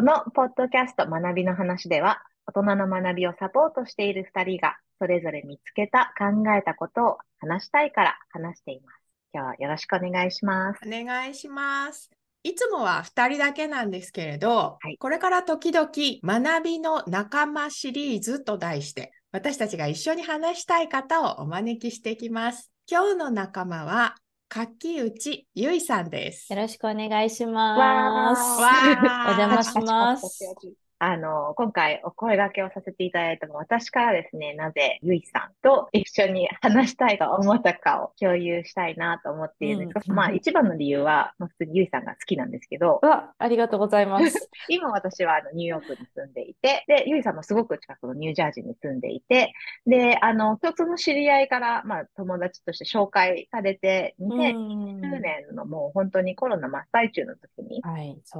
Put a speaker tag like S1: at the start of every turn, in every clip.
S1: このポッドキャスト学びの話では、大人の学びをサポートしている2人が、それぞれ見つけた、考えたことを話したいから話しています。今日はよろしくお願いします。
S2: お願いします。いつもは2人だけなんですけれど、はい、これから時々学びの仲間シリーズと題して、私たちが一緒に話したい方をお招きしていきます。今日の仲間は、柿内ゆいさんです。
S3: よろしくお願いします。お邪魔します。
S1: あの、今回お声掛けをさせていただいたのは、私からですね、なぜゆいさんと一緒に話したいと思ったかを共有したいなと思っているんです。が、うん、まあ一番の理由は、まあ、普通にゆいさんが好きなんですけど、
S3: わ、ありがとうございます。
S1: 今私はあのニューヨークに住んでいて、で、ゆいさんもすごく近くのニュージャージーに住んでいて、で、あの、共通の知り合いから、まあ友達として紹介されて、2020年のもう本当にコロナ真っ最中の時に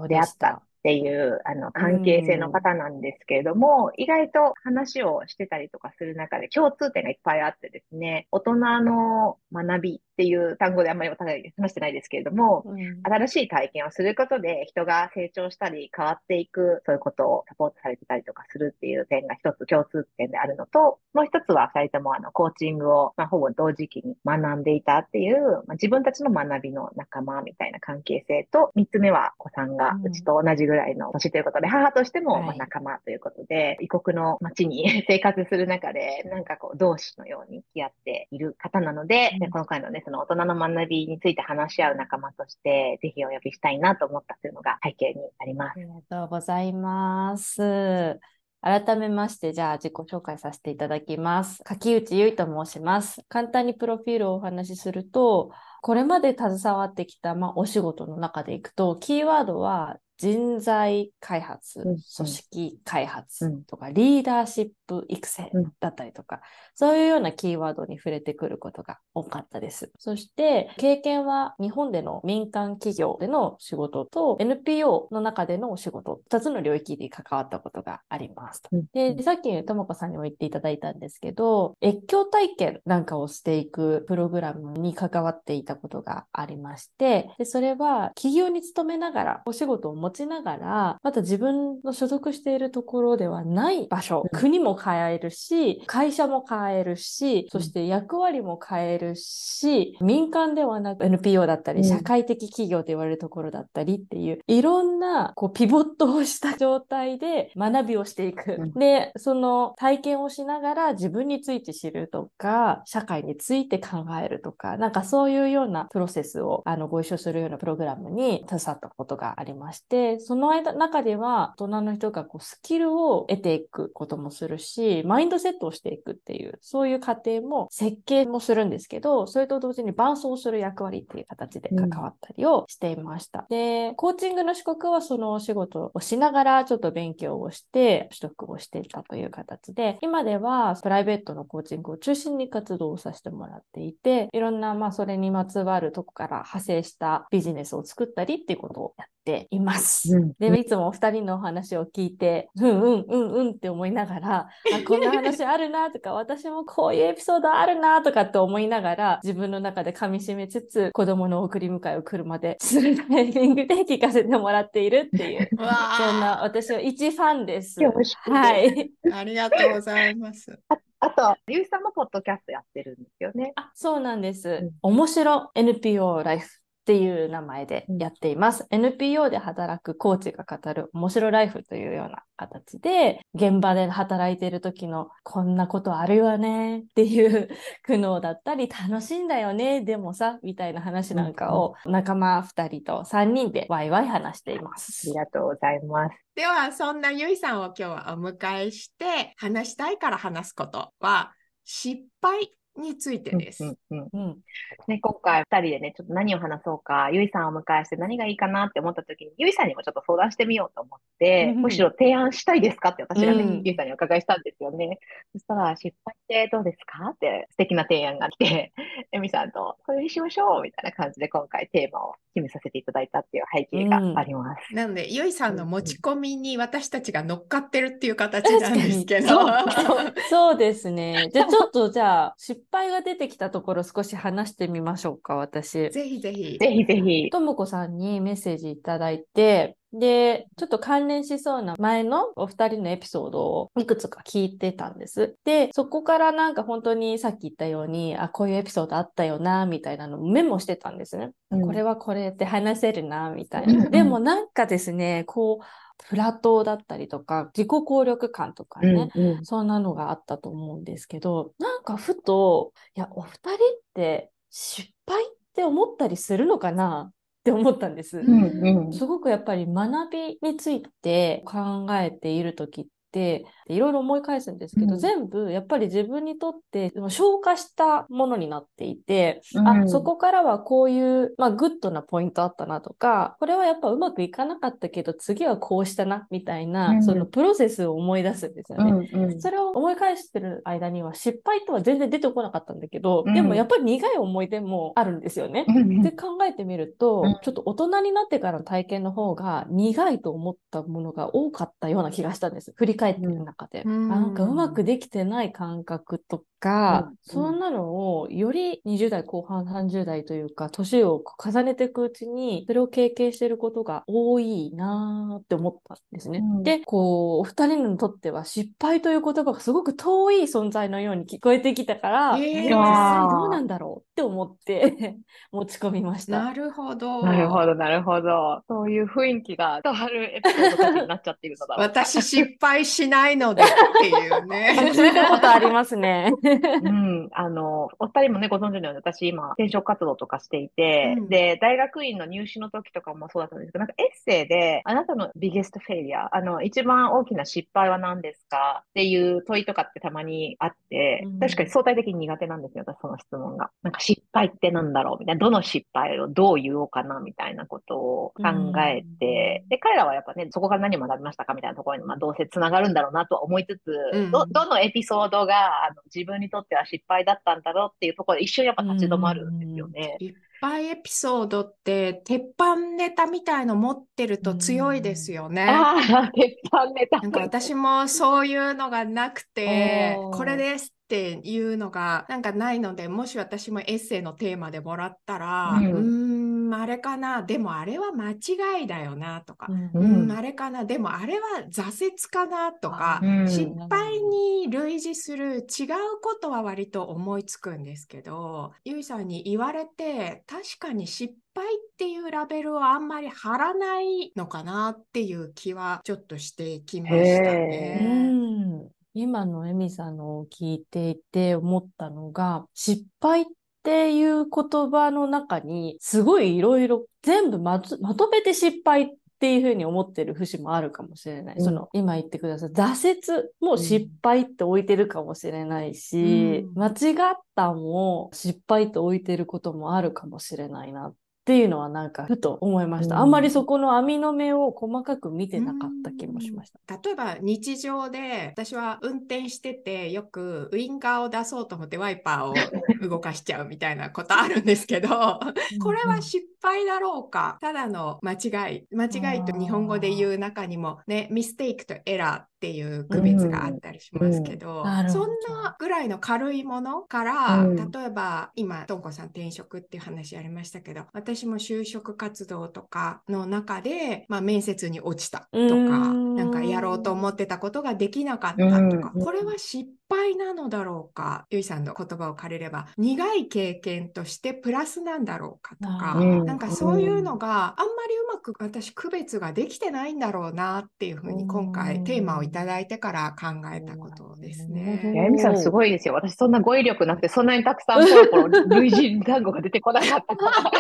S1: 出会ったっていうあの関係性の方なんですけれども、意外と話をしてたりとかする中で共通点がいっぱいあってですね、大人の学びっていう単語であんまりお互い話してないですけれども、うん、新しい体験をすることで人が成長したり変わっていく、そういうことをサポートされてたりとかするっていう点が一つ共通点であるのと、もう一つは二人ともあのコーチングを、まあ、ほぼ同時期に学んでいたっていう、まあ、自分たちの学びの仲間みたいな関係性と、三つ目はお子さんがうちと同じぐらいの年ということで、うん、母としてもま仲間ということで、はい、異国の街に 生活する中で、なんかこう同志のように付き合っている方なので、うん、今回のね、その大人の学びについて話し合う仲間として、ぜひお呼びしたいなと思ったというのが背景になります。あ
S3: りがとうございます。改めまして、じゃあ自己紹介させていただきます。柿内結衣と申します。簡単にプロフィールをお話しすると、これまで携わってきた、まあ、お仕事の中でいくと、キーワードは人材開発、組織開発とか、リーダーシップ育成だったりとか、そういうようなキーワードに触れてくることが多かったです。そして、経験は日本での民間企業での仕事と NPO の中でのお仕事、2つの領域で関わったことがありますで、さっきともこさんにも言っていただいたんですけど、越境体験なんかをしていくプログラムに関わっていたことがありまして、でそれは企業に勤めながらお仕事を持ちながら、また自分の所属しているところではない場所、うん、国も変えるし、会社も変えるし、そして役割も変えるし、民間ではなく NPO だったり、社会的企業と言われるところだったりっていう、いろんなこうピボットをした状態で学びをしていく。うん、で、その体験をしながら自分について知るとか、社会について考えるとか、なんかそういうようなプロセスをあのご一緒するようなプログラムに携わったことがありまして、その間、中では大人の人がこうスキルを得ていくこともするし、マインドセットをしていくっていう、そういう過程も設計もするんですけど、それと同時に伴走する役割っていう形で関わったりをしていました。うん、で、コーチングの資格はそのお仕事をしながらちょっと勉強をして取得をしていたという形で、今ではプライベートのコーチングを中心に活動をさせてもらっていて、いろんなまあそれにまつわるとこから派生したビジネスを作ったりっていうことをやっています。うん、で、いつもお二人のお話を聞いて、うんうんうんうんって思いながら、あ、こんな話あるなとか、私もこういうエピソードあるなとかって思いながら、自分の中で噛み締めつつ、子供の送り迎えを車でするタイミングで聞かせてもらっているっていう、そんな私は一ファンです。
S2: はい。ありがとうございます。
S1: あと、ゆうさんもポッドキャストやってるんですよね。
S3: あ、そうなんです。うん、面白 NPO ライフっていう名前でやっています。うん、NPO で働くコーチが語る面白ライフというような形で、現場で働いている時のこんなことあるよねっていう苦悩だったり、楽しいんだよね、でもさ、みたいな話なんかを仲間2人と3人でワイワイ話しています。
S1: ありがとうございます。
S2: では、そんなゆいさんを今日はお迎えして、話したいから話すことは、失敗についてです。うんうんうん
S1: ね、今回2人でね、ちょっと何を話そうか、ゆいさんをお迎えして何がいいかなって思った時に、ゆいさんにもちょっと相談してみようと思って、むしろ提案したいですかって私がね、うん、ゆいさんにお伺いしたんですよね。そしたら、失敗ってどうですかって素敵な提案が来て、えみさんと、これにしましょうみたいな感じで今回テーマを決めさせていただいたっていう背景があります。
S2: うん、なので、ゆいさんの持ち込みに私たちが乗っかってるっていう形なんですけど。
S3: そうそうですね。じゃあちょっとじゃあ失 敗が出てきたところ少し話してみましょうか、私。
S2: ぜひぜひ。
S1: ぜひぜひ。
S3: ともこさんにメッセージいただいて、で、ちょっと関連しそうな前のお二人のエピソードをいくつか聞いてたんです。で、そこからなんか本当にさっき言ったように、あ、こういうエピソードあったよな、みたいなのをメモしてたんですね。うん、これはこれって話せるな、みたいな。でもなんかですね、こう、プラトーだったりとか、自己効力感とかね、うんうん、そんなのがあったと思うんですけど、なんかふと、いや、お二人って失敗って思ったりするのかな？って思ったんです。うんうん、すごくやっぱり学びについて考えている時っていろいろ思い返すんですけど、うん、全部やっぱり自分にとって消化したものになっていて、うん、あそこからはこういう、まあ、グッドなポイントあったなとかこれはやっぱうまくいかなかったけど次はこうしたなみたいな、うん、そのプロセスを思い出すんですよね、うんうん、それを思い返してる間には失敗とは全然出てこなかったんだけど、でもやっぱり苦い思い出もあるんですよね。で考えてみると、ちょっと大人になってからの体験の方が苦いと思ったものが多かったような気がしたんです。振り返ってる中で。うん、なんかうまくできてない感覚とか、うん、そんなのをより20代後半30代というか、年を重ねていくうちに、それを経験してることが多いなーって思ったんですね。うん、で、こう、お二人にとっては失敗という言葉がすごく遠い存在のように聞こえてきたから、えー、実際どうなんだろうって思って持ち込みました。
S2: なるほど。
S1: なるほど、なるほど。そういう雰囲気が変わるエピソードになっちゃっているのだ
S2: 私失敗しないのでっていうね。
S3: 聞いたことありますね。
S1: うん。あの、お二人もね、ご存知のように私今、転職活動とかしていて、うん、で、大学院の入試の時とかもそうだったんですけど、なんかエッセイで、あなたのビゲストフェイリア、あの、一番大きな失敗は何ですか？っていう問いとかってたまにあって、うん、確かに相対的に苦手なんですよ、私その質問が。なんか失敗ってなんだろうみたいな、どの失敗をどう言おうかなみたいなことを考えて、うん、で、彼らはやっぱね、そこから何学びましたかみたいなところに、まあ、どうせ繋がるんだろうなとは思いつつ、ど、どのエピソードがあの自分にとっては失敗だったんだろうっていうところで一瞬やっぱ立ち止まるんですよね。
S2: 失敗エピソードって鉄板ネタみたいの持ってると強いですよね。
S1: 鉄板ネタ。
S2: なんか私もそういうのがなくて、これですっていうのがなんかないので、もし私もエッセイのテーマでもらったら、うん、うんあれかな、でもあれは間違いだよなとか、うん、うん、あれかな、でもあれは挫折かなとか、うん、失敗に類似する違うことは割と思いつくんですけど、ゆいさんに言われて、確かに失敗っていうラベルをあんまり貼らないのかなっていう気はちょっとしてきましたね。
S3: 今のエミさんのを聞いていて思ったのが、失敗っっていう言葉の中に、すごいいろいろ全部まとめて失敗っていうふうに思ってる節もあるかもしれない。うん、その、今言ってください。挫折も失敗って置いてるかもしれないし、うん、間違ったも失敗って置いてることもあるかもしれないなっっていうのはなんかふと思いました。あんまりそこの網の目を細かく見てなかった気もしました。
S2: 例えば日常で私は運転しててよくウインカーを出そうと思ってワイパーを動かしちゃうみたいなことあるんですけど、これは失敗だろうか。ただの間違い。間違いと日本語で言う中にもね、ミステイクとエラーっていう区別があったりしますけど、うん。うん、そんなぐらいの軽いものから、うん、例えば今、とんこさん転職っていう話ありましたけど、私も就職活動とかの中で、まあ、面接に落ちたとか、なんかやろうと思ってたことができなかったとか、これは失敗なのだろうか、ゆいさんの言葉を借りれば、苦い経験としてプラスなんだろうかとか、なんかそういうのがあんまりうまく私区別ができてないんだろうなっていうふうに今回テーマをいただいてから考えたことですね。
S1: エミさんすごいですよ。私そんな語彙力なくて、そんなにたくさんポロポロ類似単語が出てこなかったから。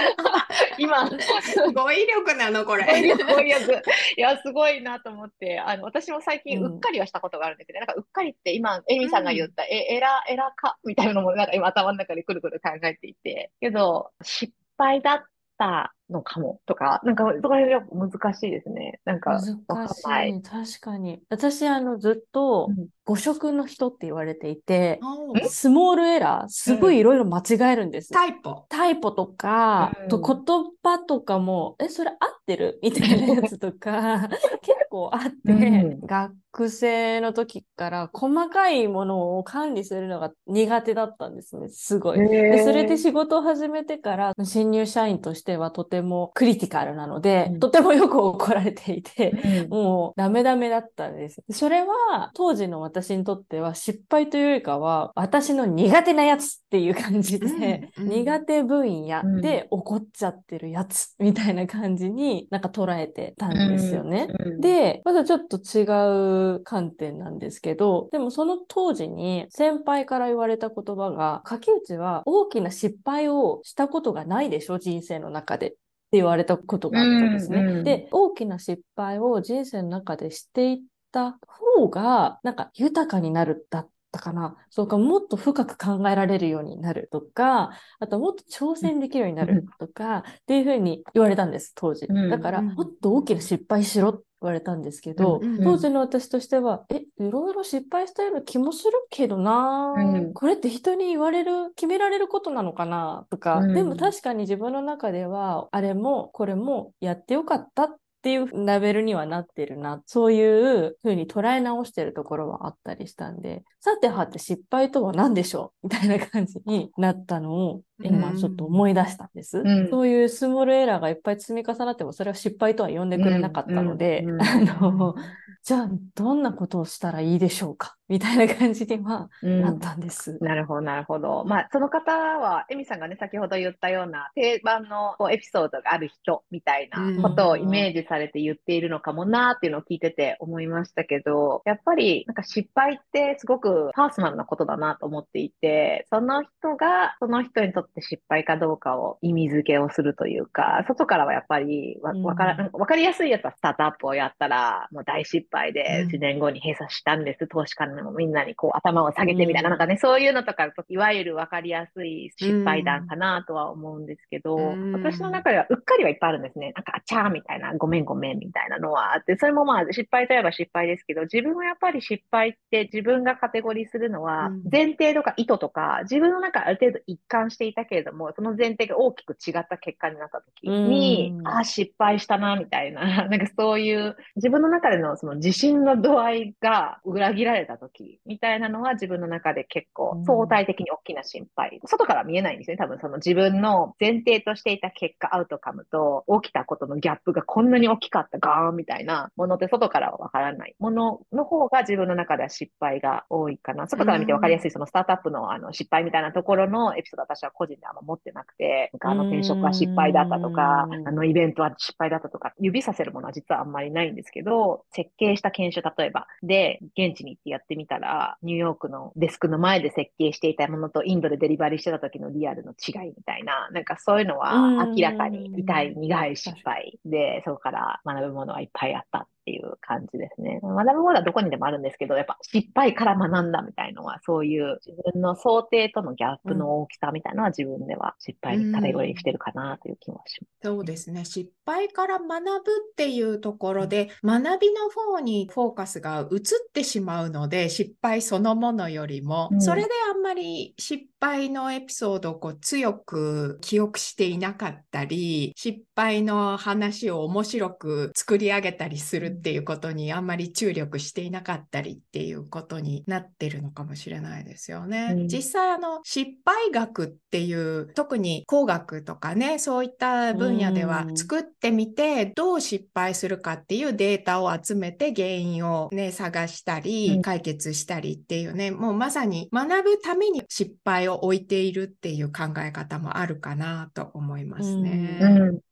S1: 今、
S2: 語彙力なのこれ。
S1: 語彙力、語彙力。いや、すごいなと思って、あの、私も最近うっかりはしたことがあるんですけど、うん、なんかうっかりって今、エミさんが言った、うん、え、エラ、エラか？みたいなのもなんか今頭の中でくるくる考えていて、けど、失敗だっったのかもとか、なんか、そこら辺が難しいですね。なんか、
S3: 難しい。確かに。私、あの、ずっと、誤色の人って言われていて、うん、スモールエラー、すごいいろいろ間違えるんです。
S2: タイポ。
S3: タイポとか、うん、と言葉とかも、え、それ合ってる？みたいなやつとか、結構あって、うん、学生の時から細かいものを管理するのが苦手だったんですね。すごい。でそれで仕事を始めてから、新入社員としてはとてもクリティカルなので、うん、とてもよく怒られていて、うん、もうダメダメだったんです。それは当時の私にとっては失敗というよりかは、私の苦手なやつっていう感じで、うん、苦手分野で怒っちゃってるやつみたいな感じになんか捉えてたんですよね。で、まだちょっと違う観点なんですけど、でもその当時に先輩から言われた言葉が、柿内は大きな失敗をしたことがないでしょ人生の中で。言われたことがあったんですね。うんうん、で、大きな失敗を人生の中でしていった方が、なんか豊かになるだったかな。そうか、もっと深く考えられるようになるとか、あともっと挑戦できるようになるとか、っていうふうに言われたんです、当時。だから、もっと大きな失敗しろっ言われたんですけど、当時の私としては、え、いろいろ失敗したような気もするけどな、うん、これって人に言われる、決められることなのかなとか、うん、でも確かに自分の中では、あれもこれもやってよかったっっていうラベルにはなってるな、そういうふうに捉え直してるところはあったりしたんで、さてはって失敗とは何でしょう？みたいな感じになったのを今ちょっと思い出したんです。うん、そういうスモールエラーがいっぱい積み重なってもそれは失敗とは呼んでくれなかったので、あの、じゃあどんなことをしたらいいでしょうか？みたいな感じにはなったんです。
S1: なるほど、なるほど。まあ、その方は、エミさんがね、先ほど言ったような定番のこうエピソードがある人みたいなことをイメージされて言っているのかもなっていうのを聞いてて思いましたけど、やっぱりなんか失敗ってすごくパーソナルなことだなと思っていて、その人がその人にとって失敗かどうかを意味付けをするというか、外からはやっぱりわわから、わかりやすいやつはスタートアップをやったら、もう大失敗で1年後に閉鎖したんです、投資家にもみんなにこう頭を下げてみたいな、なんかね、そういうのとか、いわゆるわかりやすい失敗談かなとは思うんですけど、私の中ではうっかりはいっぱいあるんですね。なんか、あちゃーみたいな、ごめんごめんみたいなのはあって、それもまあ失敗といえば失敗ですけど、自分はやっぱり失敗って自分がカテゴリーするのは、前提とか意図とか、自分の中ある程度一貫していたけれども、その前提が大きく違った結果になった時に、ああ、失敗したな、みたいな、なんかそういう自分の中でのその自信の度合いが裏切られた時みたいなのは自分の中で結構相対的に大きな心配。外から見えないんですね。多分その自分の前提としていた結果、アウトカムと起きたことのギャップがこんなに大きかったガーンみたいなものって外からはわからないものの方が自分の中では失敗が多いかな。外から見てわかりやすいそのスタートアップのあの失敗みたいなところのエピソード私は個人であんま持ってなくて、あの転職は失敗だったとか、あのイベントは失敗だったとか、指させるものは実はあんまりないんですけど、設計した研修例えばで現地に行ってやってみたら、ニューヨークのデスクの前で設計していたものとインドでデリバリーしてた時のリアルの違いみたいな、なんかそういうのは明らかに痛い、苦い失敗で、そこから学ぶものはいっぱいあったっていう感じですね。学ぶものはどこにでもあるんですけど、やっぱ失敗から学んだみたいのは、そういう自分の想定とのギャップの大きさみたいなのは自分では失敗にカテゴリーしてるかなという気もします。
S2: そうですね。失敗から学ぶっていうところで、学びの方にフォーカスが移ってしまうので、失敗そのものよりも、うん、それであんまり失敗のエピソードをこう強く記憶していなかったり、失敗の話を面白く作り上げたりするっていうことにあんまり注力していなかったりっていうことになってるのかもしれないですよね。うん、実際あの失敗学っていう特に工学とかねそういった分野では作ってみてどう失敗するかっていうデータを集めて原因をね探したり解決したりっていうね、もうまさに学ぶために失敗を置いているっていう考え方もあるかなと思いますね。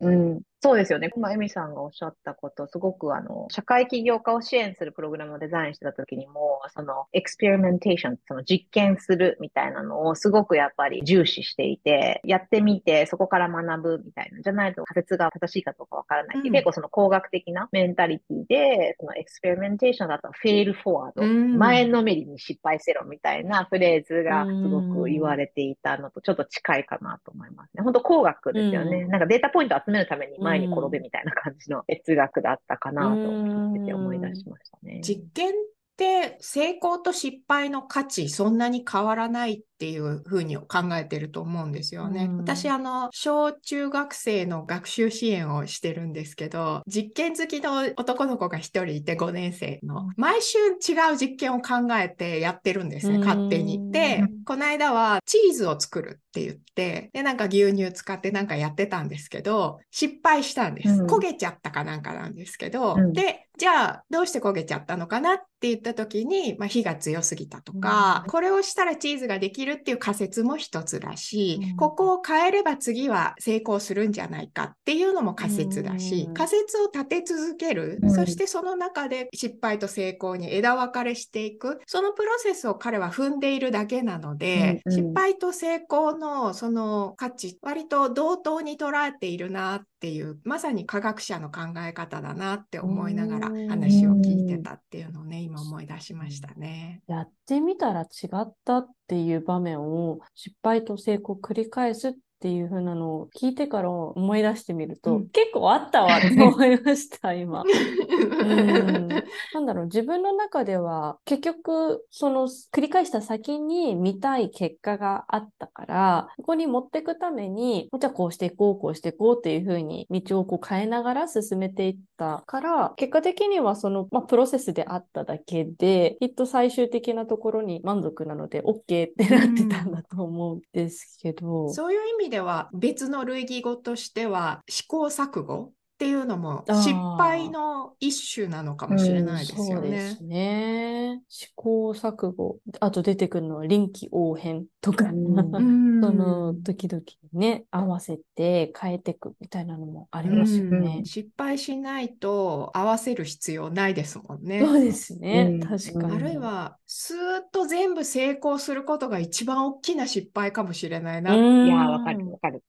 S1: うん、うんそうですよね。今、エミさんがおっしゃったこと、すごくあの、社会起業家を支援するプログラムをデザインしてた時にも、その、 experimentation、その実験するみたいなのをすごくやっぱり重視していて、やってみて、そこから学ぶみたいな、じゃないと仮説が正しいかどうかわからない、うん、結構その工学的なメンタリティで、その experimentation だと fail forward、うん、前のめりに失敗せよみたいなフレーズがすごく言われていたのとちょっと近いかなと思いますね。本当工学ですよね。うん、なんかデータポイント集めるために前に転べみたいな感じの哲学だったかなと聞いてて思い出しましたね。
S2: 実験って成功と失敗の価値そんなに変わらないっていうふうに考えてると思うんですよね。うん、私、あの、小中学生の学習支援をしてるんですけど、実験好きの男の子が一人いて5年生の、毎週違う実験を考えてやってるんですね、勝手に。で、この間はチーズを作るって言って、で、なんか牛乳使ってなんかやってたんですけど、失敗したんです。うん、焦げちゃったかなんかなんですけど、うん、で、じゃあ、どうして焦げちゃったのかなって言った時に、まあ、火が強すぎたとか、これをしたらチーズができるるっていう仮説も一つだし、うん、ここを変えれば次は成功するんじゃないかっていうのも仮説だし、うん、仮説を立て続ける、うん、そしてその中で失敗と成功に枝分かれしていく、そのプロセスを彼は踏んでいるだけなので、失敗と成功のその価値、割と同等に捉えているなっていう、まさに科学者の考え方だなって思いながら話を聞いてたっていうのをね、今思い出しましたね。
S3: やってみたら違ったっていう場面を失敗と成功を繰り返すっっていう風なのを聞いてから思い出してみると、うん、結構あったわ って思いました、今。うんなんだろう、自分の中では結局、その繰り返した先に見たい結果があったから、ここに持っていくために、じゃあこうしていこう、こうしていこうっていう風に道をこう変えながら進めていったから、結果的にはその、まあ、プロセスであっただけで、きっと最終的なところに満足なので OK ってなってたんだと思うんですけど。
S2: うそういう意味では別の類義語としては試行錯誤っていうのも失敗の一種なのかもしれないですよね。うん、そうです
S3: ね。試行錯誤。あと出てくるのは臨機応変とか、うん、その時々ね、合わせて変えていくみたいなのもありますよね。
S2: 失敗しないと合わせる必要ないですもんね。
S3: そうですね。確かに。
S2: あるいは、スーッと全部成功することが一番大きな失敗かもしれないな。
S1: いや、わかるわかる。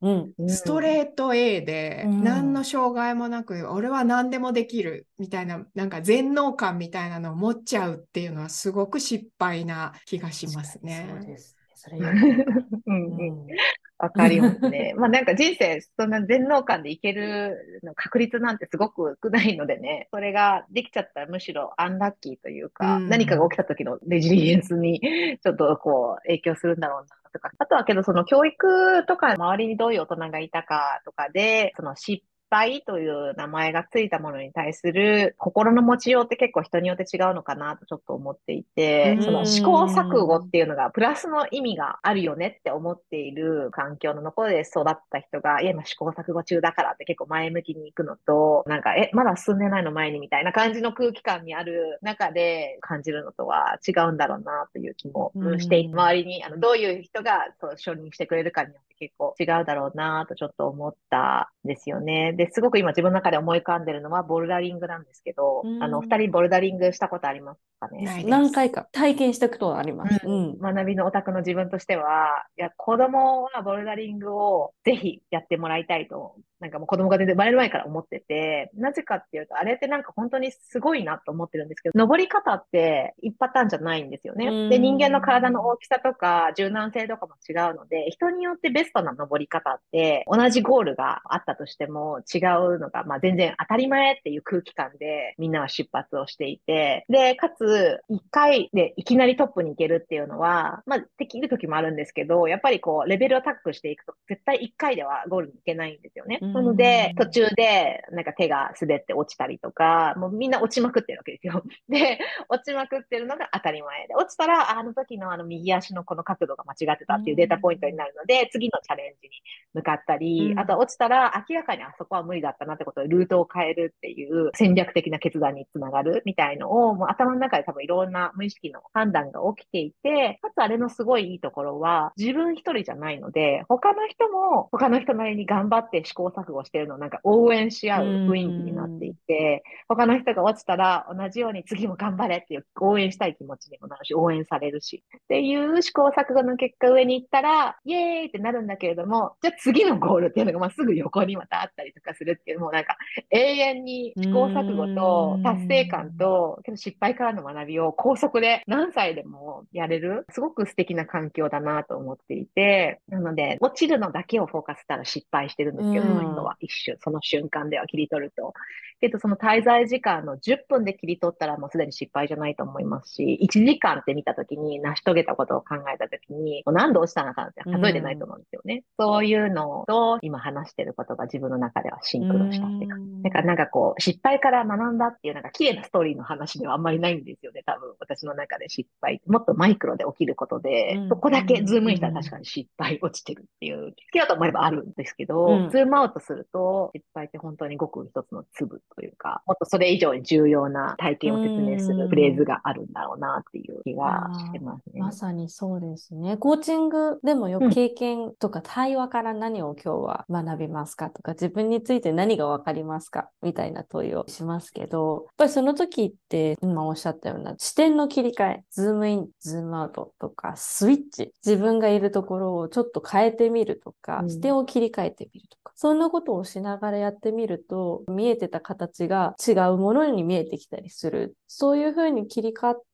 S2: ストレート A で、何の障害もなく、俺は何でもできるみたいな、なんか全能感みたいなのを持っちゃうっていうのはすごく失敗な気がしますね。
S3: そうですそれ
S1: うんうん。わかりますね。まあなんか人生、そんな全能感でいけるの確率なんてすごく少ないのでね、それができちゃったらむしろアンラッキーというか、うん、何かが起きた時のレジリエンスにちょっとこう影響するんだろうなとか。あとはけどその教育とか周りにどういう大人がいたかとかで、その失敗という名前がついたものに対する心の持ちようって結構人によって違うのかなとちょっと思っていて、その試行錯誤っていうのがプラスの意味があるよねって思っている環境の中で育った人が、いや、今試行錯誤中だからって結構前向きに行くのと、なんか、え、まだ進んでないの前にみたいな感じの空気感にある中で感じるのとは違うんだろうなという気もして、周りにあのどういう人がそう承認してくれるかによって結構違うだろうなとちょっと思ったんですよね。で、すごく今自分の中で思い浮かんでるのはボルダリングなんですけど、あの、二人ボルダリングしたことあります？かね
S3: 何回か体験したことはあります。
S1: うん。学びのオタクの自分としては、いや、子供はボルダリングをぜひやってもらいたいとなんかもう子供が全然生まれる前から思ってて、なぜかっていうと、あれってなんか本当にすごいなと思ってるんですけど、登り方って一パターンじゃないんですよね。で、人間の体の大きさとか柔軟性とかも違うので、人によってベストな登り方って、同じゴールがあったとしても違うのが、まあ全然当たり前っていう空気感でみんなは出発をしていて、で、かつ、一回でいきなりトップに行けるっていうのは、まあできる時もあるんですけど、やっぱりこう、レベルを高くしていくと、絶対一回ではゴールに行けないんですよね。なので、途中で、なんか手が滑って落ちたりとか、もうみんな落ちまくってるわけですよ。で、落ちまくってるのが当たり前で、落ちたら、あの時のあの右足のこの角度が間違ってたっていうデータポイントになるので、次のチャレンジに向かったり、あとは落ちたら明らかにあそこは無理だったなってことでルートを変えるっていう戦略的な決断につながるみたいのを、もう頭の中で多分いろんな無意識の判断が起きていて、かつあれのすごいいいところは、自分一人じゃないので、他の人も他の人なりに頑張って試行錯誤してるのをなんか応援し合う雰囲気になっていて、他の人が落ちたら同じように次も頑張れっていう応援したい気持ちにもなるし、応援されるし。っていう試行錯誤の結果上に行ったら、イエーイってなるんだけれども、じゃあ次のゴールっていうのがまあすぐ横にまたあったりとかするっていう、もうなんか永遠に試行錯誤と達成感と、けど失敗からの学びを高速で何歳でもやれる、すごく素敵な環境だなと思っていて、なので、落ちるのだけをフォーカスしたら失敗してるんですけど、その人は一瞬、その瞬間では切り取ると。けど、その滞在時間の10分で切り取ったらもうすでに失敗じゃないと思いますし、1時間って見たときに、成し遂げたことを考えたときに、何度落ちたのかって数えてないと思うんですよね。うん、そういうのと、今話してることが自分の中ではシンクロしたっていうか、だからなんかこう、失敗から学んだっていうなんか綺麗なストーリーの話ではあんまりないんですよね、多分。私の中で失敗。もっとマイクロで起きることで、うん、そこだけズームインしたら確かに失敗落ちてるっていう、好きだと思えばあるんですけど、うん、ズームアウトすると、失敗って本当にごく一つの粒というか、もっとそれ以上に重要な体験を説明するフレーズがあるんだろうなっていう気がしてますね。
S3: まさにそうですね。コーチングでもよく経験とか対話から何を今日は学びますかとか、自分について何がわかりますかみたいな問いをしますけど、やっぱりその時って今おっしゃったような。視点の切り替え、ズームイン、ズームアウトとか、スイッチ、自分がいるところをちょっと変えてみるとか、うん、視点を切り替えてみるとか、そんなことをしながらやってみると、見えてた形が違うものに見えてきたりする。そういうふうに切り替わって、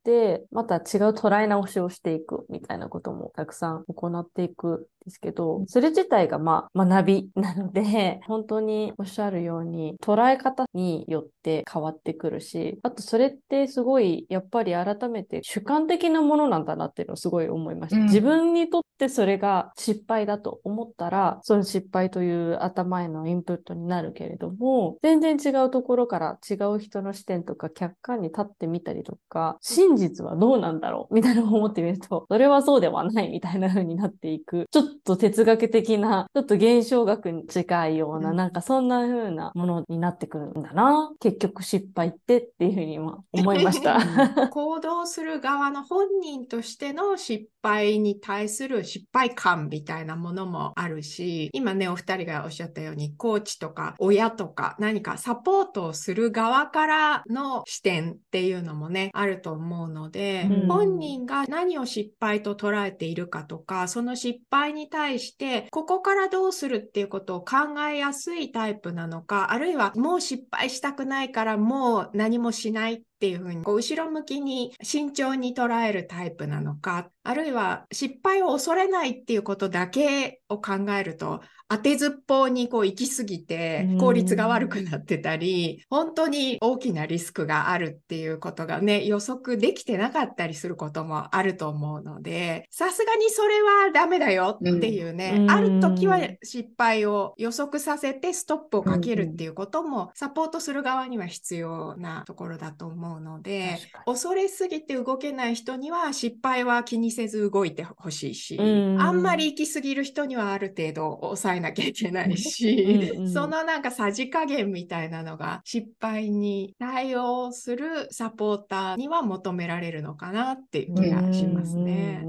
S3: また違う捉え直しをしていくみたいなこともたくさん行っていくですけど、それ自体がまあ学びなので、本当におっしゃるように捉え方によって変わってくるし、あとそれってすごいやっぱり改めて主観的なものなんだなっていうのをすごい思いました。うん、自分にとってそれが失敗だと思ったら、その失敗という頭へのインプットになるけれども、全然違うところから違う人の視点とか客観に立ってみたりとか、真実はどうなんだろうみたいなのを思ってみると、それはそうではないみたいな風になっていく。ちょっと哲学的な、ちょっと現象学に近いような、うん、なんかそんな風なものになってくるんだな。結局失敗ってっていうふうに今思いました。
S2: 行動する側の本人としての失敗に対する失敗感みたいなものもあるし、今ね、お二人がおっしゃったように、コーチとか親とか何かサポートをする側からの視点っていうのもね、あると思うので、うん、本人が何を失敗と捉えているかとか、その失敗に対して、ここからどうするっていうことを考えやすいタイプなのか、あるいはもう失敗したくないからもう何もしないっていうふうに、こう後ろ向きに慎重に捉えるタイプなのか、あるいは失敗を恐れないっていうことだけを考えると、当てずっぽうにこう行き過ぎて効率が悪くなってたり、本当に大きなリスクがあるっていうことがね、予測できてなかったりすることもあると思うので、さすがにそれはダメだよっていうね、うん、ある時は失敗を予測させてストップをかけるっていうこともサポートする側には必要なところだと思うので、恐れすぎて動けない人には失敗は気にせず動いてほしいし、あんまり行き過ぎる人にはある程度抑えなきゃいけないし、うんうん、そのなんかさじ加減みたいなのが失敗に対応するサポーターには求められるのかなっていう気がしますね。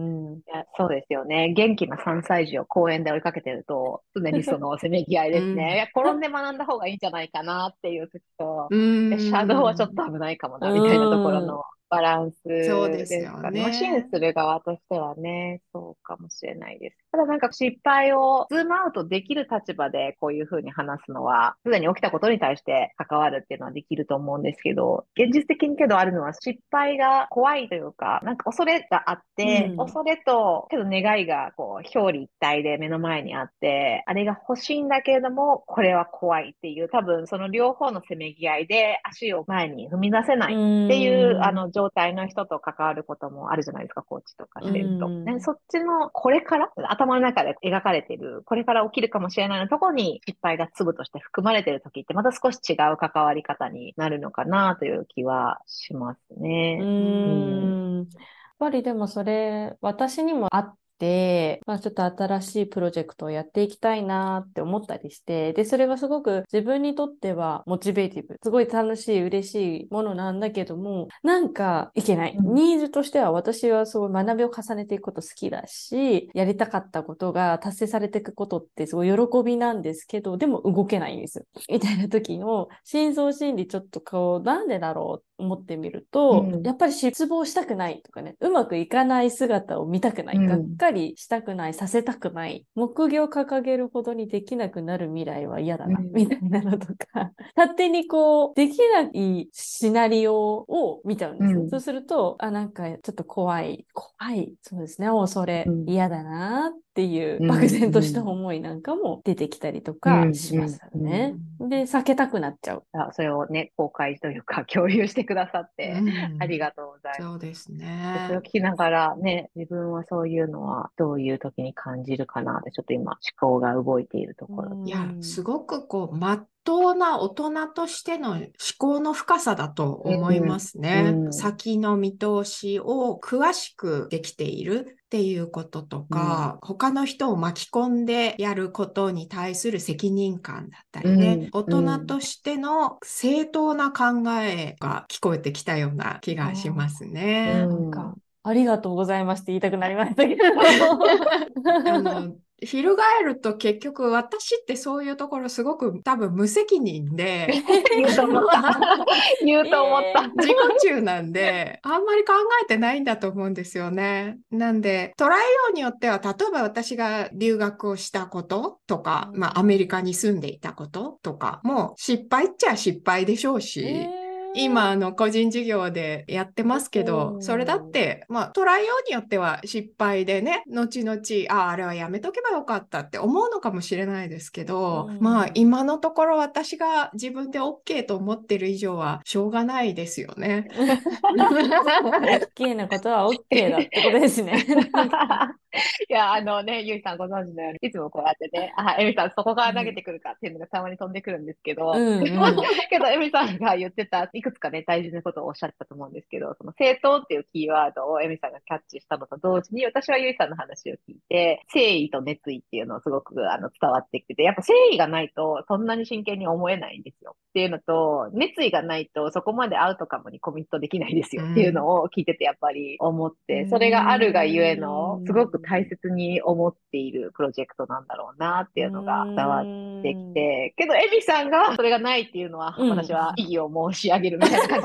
S1: いやそうですよね。元気な3歳児を公園で追いかけてると、常にそのせめぎ合いですね。うん、いや転んで学んだ方がいいんじゃないかなっていう時と、シャドウはちょっと危ないかもなみたいなところのバランスですかね。支援する側としてはね、そうかもしれないです。ただなんか失敗をズームアウトできる立場でこういうふうに話すのは、すでに起きたことに対して関わるっていうのはできると思うんですけど、現実的にけどあるのは失敗が怖いというか、なんか恐れがあって、うん、恐れと、けど願いがこう表裏一体で目の前にあって、あれが欲しいんだけれども、これは怖いっていう、多分その両方のせめぎ合いで足を前に踏み出せないっていう、うあの状態の人と関わることもあるじゃないですか、コーチとかしてると。ね、そっちの、これから、頭の中で描かれている、これから起きるかもしれないのところに失敗が粒として含まれている時って、また少し違う関わり方になるのかなという気はしますね。
S3: うん。やっぱりでもそれ、私にもあって、まあ、ちょっと新しいプロジェクトをやっていきたいなって思ったりして、で、それがすごく自分にとってはモチベーティブ、すごい楽しい、嬉しいものなんだけども、なんかいけない。ニーズとしては私はそう学びを重ねていくこと好きだし、やりたかったことが達成されていくことってすごい喜びなんですけど、でも動けないんです。みたいな時の深層心理ちょっとこう、なんでだろう思ってみると、うん、やっぱり失望したくないとかね、うまくいかない姿を見たくない、うん、がっかりしたくない、させたくない、目標を掲げるほどにできなくなる未来は嫌だな、うん、みたいなのとか、勝手にこう、できないシナリオを見ちゃうんですよ。そうすると、あ、なんかちょっと怖い、怖い、そうですね、恐れ、嫌だなっていう漠然とした思いなんかも出てきたりとかしますよね。で、避けたくなっちゃう。
S1: それをね、公開というか共有してくださって、ありがとうございます。
S2: そうですね。
S1: それを聞きながらね、自分はそういうのはどういう時に感じるかなって、ちょっと今思考が動いているところ。
S2: いや、すごくこう、当な大人としての思考の深さだと思いますね。うんうん、先の見通しを詳しくできているっていうこととか、うん、他の人を巻き込んでやることに対する責任感だったりね、大人としての正当な考えが聞こえてきたような気がしますね。
S3: なんかありがとうございますって言いたくなりましたけど。
S2: あの翻ると結局私ってそういうところすごく多分無責任で
S1: 言うと思った。言うと思った。
S2: 自己中なんであんまり考えてないんだと思うんですよね。なんで捉えようによっては例えば私が留学をしたこととか、まあアメリカに住んでいたこととかも失敗っちゃ失敗でしょうし。えー今、あの、個人事業でやってますけど、それだって、まあ、捉えようによっては失敗でね、後々、ああ、あれはやめとけばよかったって思うのかもしれないですけど、まあ、今のところ私が自分で OK と思ってる以上は、しょうがないですよね。
S3: OK なことは OK だってことですね。
S1: いや、あのね、ゆいさんご存知のように、いつもこうやってね、あ、エミさんそこから投げてくるかっていうのがたまに飛んでくるんですけど、うん。うん、けど、エミさんが言ってた、いくつかね、大事なことをおっしゃったと思うんですけど、その正当っていうキーワードをエミさんがキャッチしたのと同時に、私はゆいさんの話を聞いて、誠意と熱意っていうのをすごくあの伝わってきてて、やっぱ誠意がないとそんなに真剣に思えないんですよ。っていうのと、熱意がないとそこまでアウトカムにコミットできないですよ。っていうのを聞いててやっぱり思って、それがあるがゆえの、すごく大切に思っているプロジェクトなんだろうなっていうのが伝わってきて、けどエミさんがそれがないっていうのは、私は異議を申し上げるみたいな感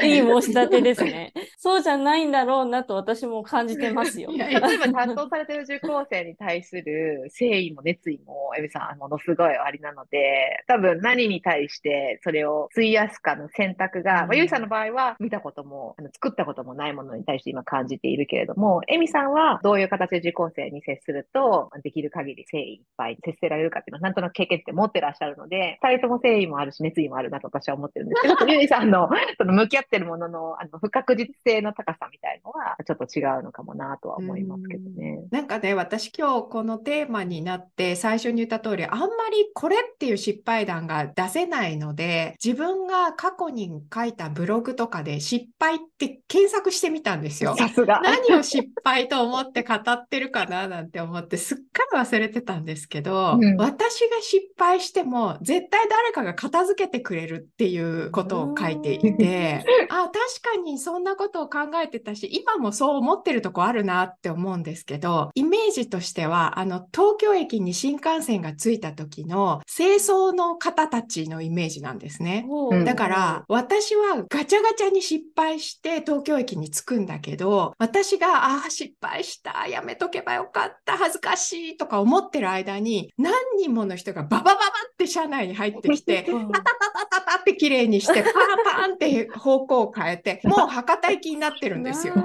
S1: じ
S3: いい申し立てですね。そうじゃないんだろうなと私も感じてますよ。
S1: 例えば担当されてる受講生に対する誠意も熱意も、エビさん、ものすごいありなので、多分何に対してそれを費やすかの選択が、まあ、ゆいさんの場合は見たことも、あの作ったこともないものに対して今感じているけれども、エミさんはどういう形で受講生に接すると、できる限り誠意いっぱい接せられるかっていうのは、なんとなく経験って持ってらっしゃるので、二人とも誠意もあるし、熱意もあるなと私は思ってるんですけど、ゆいさんのその向き合ってるものの、あの、不確実性の高さみたいのは、ちょっと違うのかもなとは思いますけどね。
S2: なんかね、私今日このテーマになって、最初に言った通り、あんまりこれっていう失敗談が出せないので、自分が過去に書いたブログとかで失敗って検索してみたんですよ。
S1: さすが。
S2: 何を失敗と思って語ってるかななんて思って、すっかり忘れてたんですけど、うん、私が失敗しても、絶対誰かが片付けてくれるっていうことを書いていて、あ、確かにそんなことを考えてたし、今もそう思ってるとこあるなって思うんですけど、イメージとしては、あの、東京駅に新幹線が着いた時の清掃の方たちのイメージなんですね。だから、私はガチャガチャに失敗して東京駅に着くんだけど、私が、ああ、失敗した、やめとけばよかった、恥ずかしいとか思ってる間に、何人もの人がババババって車内に入ってきて、タタタタタタって綺麗にして、パーパーンって方向を変えて、もう博多行きになってるんですよ。で、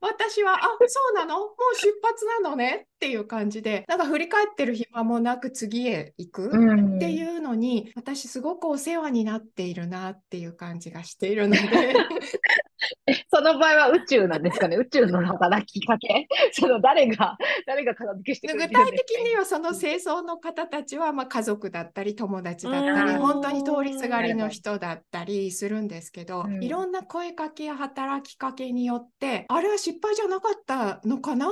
S2: 私は、あ、そうなの？もう出発なのね？っていう感じで、なんか振り返ってる暇もなく次へ行くっていうのに、私すごくお世話になっているなっていう感じがしているので。
S1: その場合は宇宙なんですかね？宇宙の働きかけ？その誰が、誰が片付けして
S2: 具体的にはその清掃の方たちは、まあ、家族だったり友達だったり、本当に通りすがりの人だったりするんですけど、いろんな声かけや働きかけによって、あれは失敗じゃなかったのかなっ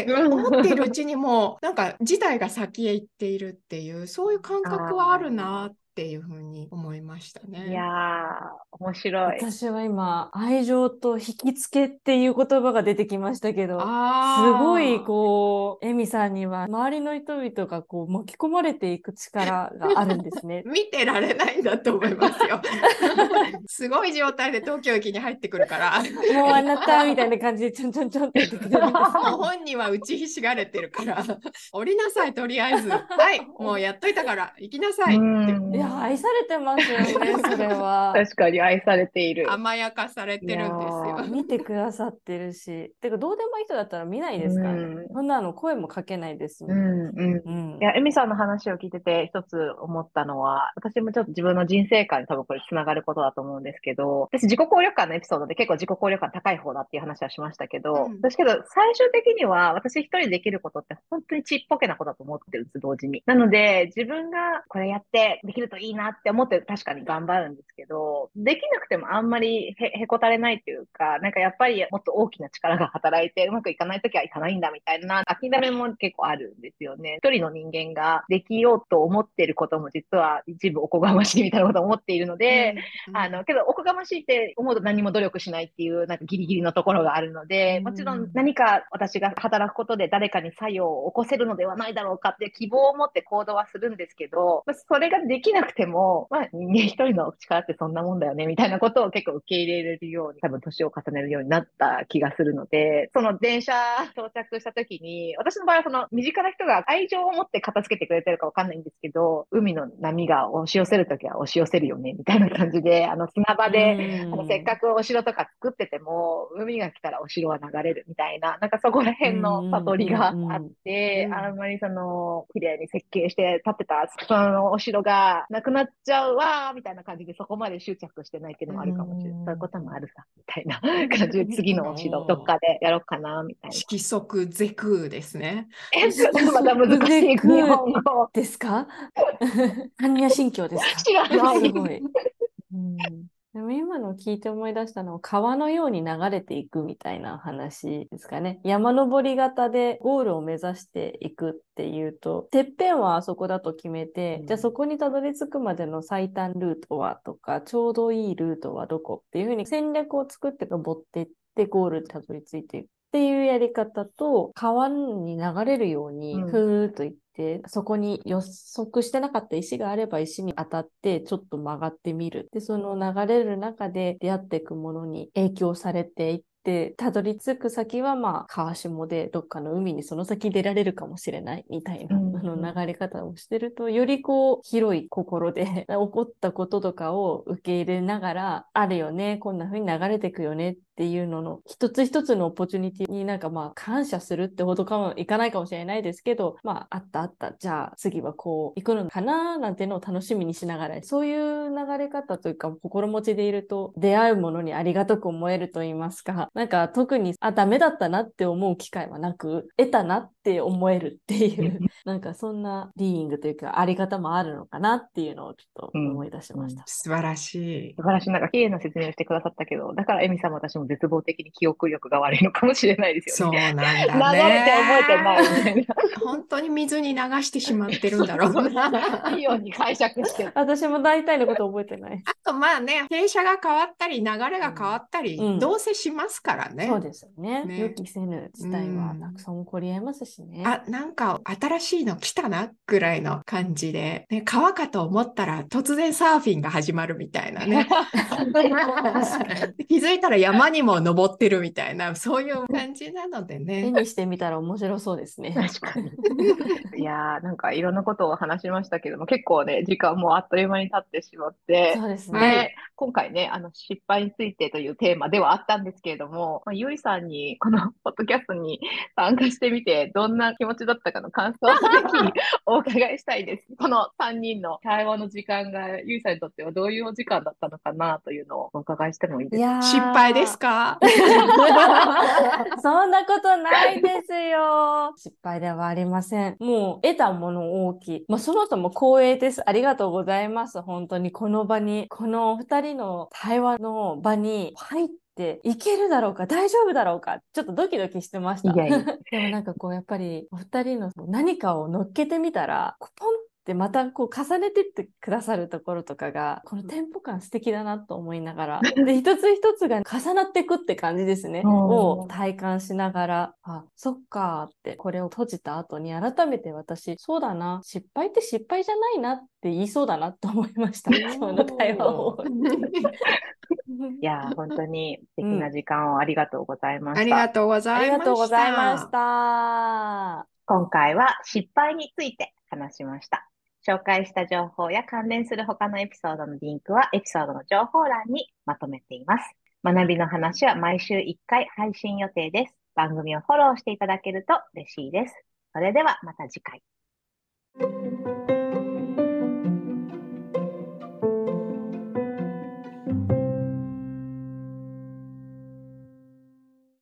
S2: って思っているうちにもなんか事態が先へ行っているっていうそういう感覚はあるなっていうふうに思いましたね。
S1: いやー、面白い。
S3: 私は今、愛情と引き付けっていう言葉が出てきましたけど、すごいこう、エミさんには周りの人々がこう巻き込まれていく力があるんですね。
S2: 見てられないんだと思いますよ。すごい状態で東京駅に入ってくるから。
S3: もうあなたみたいな感じでちょんちょんちょんって言ってくる。
S2: 本人は打ちひしがれてるから、降りなさい、とりあえず。はい、もうやっといたから、行きなさいって。
S3: や、愛されてますよね、それは。
S1: 確かに愛されている。
S2: 甘やかされてるんですよ。
S3: 見てくださってるし。てか、どうでもいい人だったら見ないですか？らね。そんなの声もかけないですもん。うん
S1: うん。いや、エミさんの話を聞いてて、一つ思ったのは、私もちょっと自分の人生観に多分これつながることだと思うんですけど、私自己効力感のエピソードで結構自己効力感高い方だっていう話はしましたけど、うん、私けど、最終的には私一人できることって本当にちっぽけなことだと思ってるんです、同時に。なので、自分がこれやってできるといいなって思って確かに頑張るんですけど、できなくてもあんまりへへこたれないというか、なんかやっぱりもっと大きな力が働いてうまくいかないときはいかないんだみたいな諦めも結構あるんですよね。一人の人間ができようと思ってることも実は一部おこがましいみたいなことを思っているので、うん、あの、けどおこがましいって思うと何も努力しないっていうなんかギリギリのところがあるので、もちろん何か私が働くことで誰かに作用を起こせるのではないだろうかって希望を持って行動はするんですけど、それができなくても、まあ人間一人の力ってそんなもんだよね、みたいなことを結構受け入れれるように、多分年を重ねるようになった気がするので、その電車到着した時に、私の場合はその身近な人が愛情を持って片付けてくれてるかわかんないんですけど、海の波が押し寄せる時は押し寄せるよね、みたいな感じで、あの砂場で、あのせっかくお城とか作ってても、海が来たらお城は流れるみたいな、なんかそこら辺の悟りがあって、あんまりその、綺麗に設計して建てた、そのお城がなくなっちゃうわ、みたいな感じでそこまで執着してないっていうのもあるかもしれない。そういうこともあるさ、みたいな感じで、次のお城どっかでやろうかな、みたいな。
S2: 色即是空ですね。
S1: え、ちょっとまた難しい日本語。
S3: ですか？般若心経ですか？
S1: 知らない。すごい。
S3: うんでも今の聞いて思い出したのは川のように流れていくみたいな話ですかね。山登り型でゴールを目指していくっていうと、てっぺんはあそこだと決めて、うん、じゃあそこにたどり着くまでの最短ルートはとか、ちょうどいいルートはどこっていうふうに戦略を作って登っていってゴールにたどり着いていく。っていうやり方と、川に流れるように、ふーっといって、うん、そこに予測してなかった石があれば石に当たってちょっと曲がってみる。で、その流れる中で出会っていくものに影響されていって、たどり着く先はまあ川下でどっかの海にその先出られるかもしれないみたいな、うん、あの流れ方をしてるとよりこう広い心で 起こったこととかを受け入れながらあるよねこんな風に流れていくよねっていうのの一つ一つのオポチュニティになんかまあ感謝するってほどかもいかないかもしれないですけど、まああったあった、じゃあ次はこう行くのかななんてのを楽しみにしながら、そういう流れ方というか心持ちでいると出会うものにありがたく思えると言いますか、なんか特にあ、ダメだったなって思う機会はなく、得たなって思えるっていう、なんかそんなリーイングというかあり方もあるのかなっていうのをちょっと思い出しました。うん、
S2: 素晴らしい。
S1: 素晴らしい。なんか綺麗な説明をしてくださったけど、だからエミさんも私もも絶望的に記憶力が悪いのかもしれないですよね。
S2: そうなんだ、ね、
S1: 流れて覚えてないみたい
S2: な。本当に水に流してしまってるんだろうな。
S1: いいように解釈して
S3: 私も大体のこと覚えてない。
S2: あとまあね、傾斜が変わったり、流れが変わったり、うん、どうせしますからね。
S3: そうですよね。ね予期せぬ事態はたくさん起こりえますしね。
S2: あ、なんか新しいの来たなぐらいの感じで、ね、川かと思ったら突然サーフィンが始まるみたいなね。気づいたら山にも登ってるみたいな、そういう感じなのでね。
S3: 絵にしてみたら面白そうですね。
S1: 確かに。いやー、なんかいろんなことを話しましたけども、結構ね、時間もあっという間に経ってしまって、
S3: そうですね。
S1: 今回ね、あの、失敗についてというテーマではあったんですけれども、まあ、ゆいさんにこのポッドキャストに参加してみて、どんな気持ちだったかの感想をぜひお伺いしたいです。この3人の会話の時間が、ゆいさんにとってはどういうお時間だったのかなというのをお伺いしてもいいですか？
S2: 失敗ですか？
S3: そんなことないですよ。失敗ではありません。もう得たもの大きい。まあ、そもそも光栄です。ありがとうございます。本当にこの場に、このお二人の対話の場に入ってて、いけるだろうか、大丈夫だろうか、ちょっとドキドキしてました。
S1: いやいや
S3: でもなんかこう、やっぱりお二人の何かを乗っけてみたら、ポンでまたこう重ねてってくださるところとかがこのテンポ感素敵だなと思いながら で一つ一つが重なっていくって感じですね を体感しながらあそっかってこれを閉じた後に改めて私そうだな失敗って失敗じゃないなって言いそうだなと思いました その対話を。
S1: いや本当に素敵な時間をありがとうございました。
S2: ありがとうございました。ありがとうございまし
S3: た。
S1: 今回は失敗について話しました。紹介した情報や関連する他のエピソードのリンクはエピソードの情報欄にまとめています。学びの話は毎週1回配信予定です。番組をフォローしていただけると嬉しいです。それではまた次回。